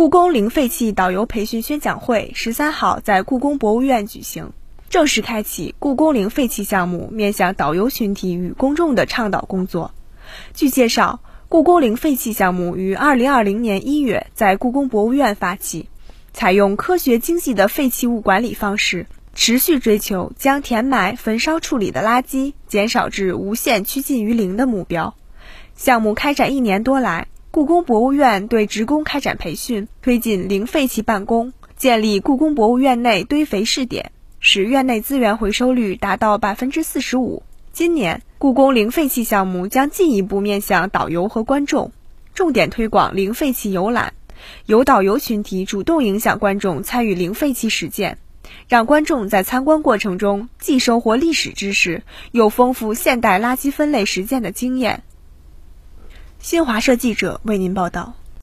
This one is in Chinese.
故宫零废弃导游培训宣讲会十三号在故宫博物院举行，正式开启故宫零废弃项目面向导游群体与公众的倡导工作。据介绍，故宫零废弃项目于二零二零年一月在故宫博物院发起，采用科学精细的废弃物管理方式，持续追求将填埋、焚烧处理的垃圾减少至无限趋近于零的目标。项目开展一年多来。故宫博物院对职工开展培训，推进零废弃办公，建立故宫博物院内堆肥试点，使院内资源回收率达到百分之四十五。今年，故宫零废弃项目将进一步面向导游和观众，重点推广零废弃游览，由导游群体主动影响观众参与零废弃实践，让观众在参观过程中既收获历史知识，又丰富现代垃圾分类实践的经验。新华社记者为您报道。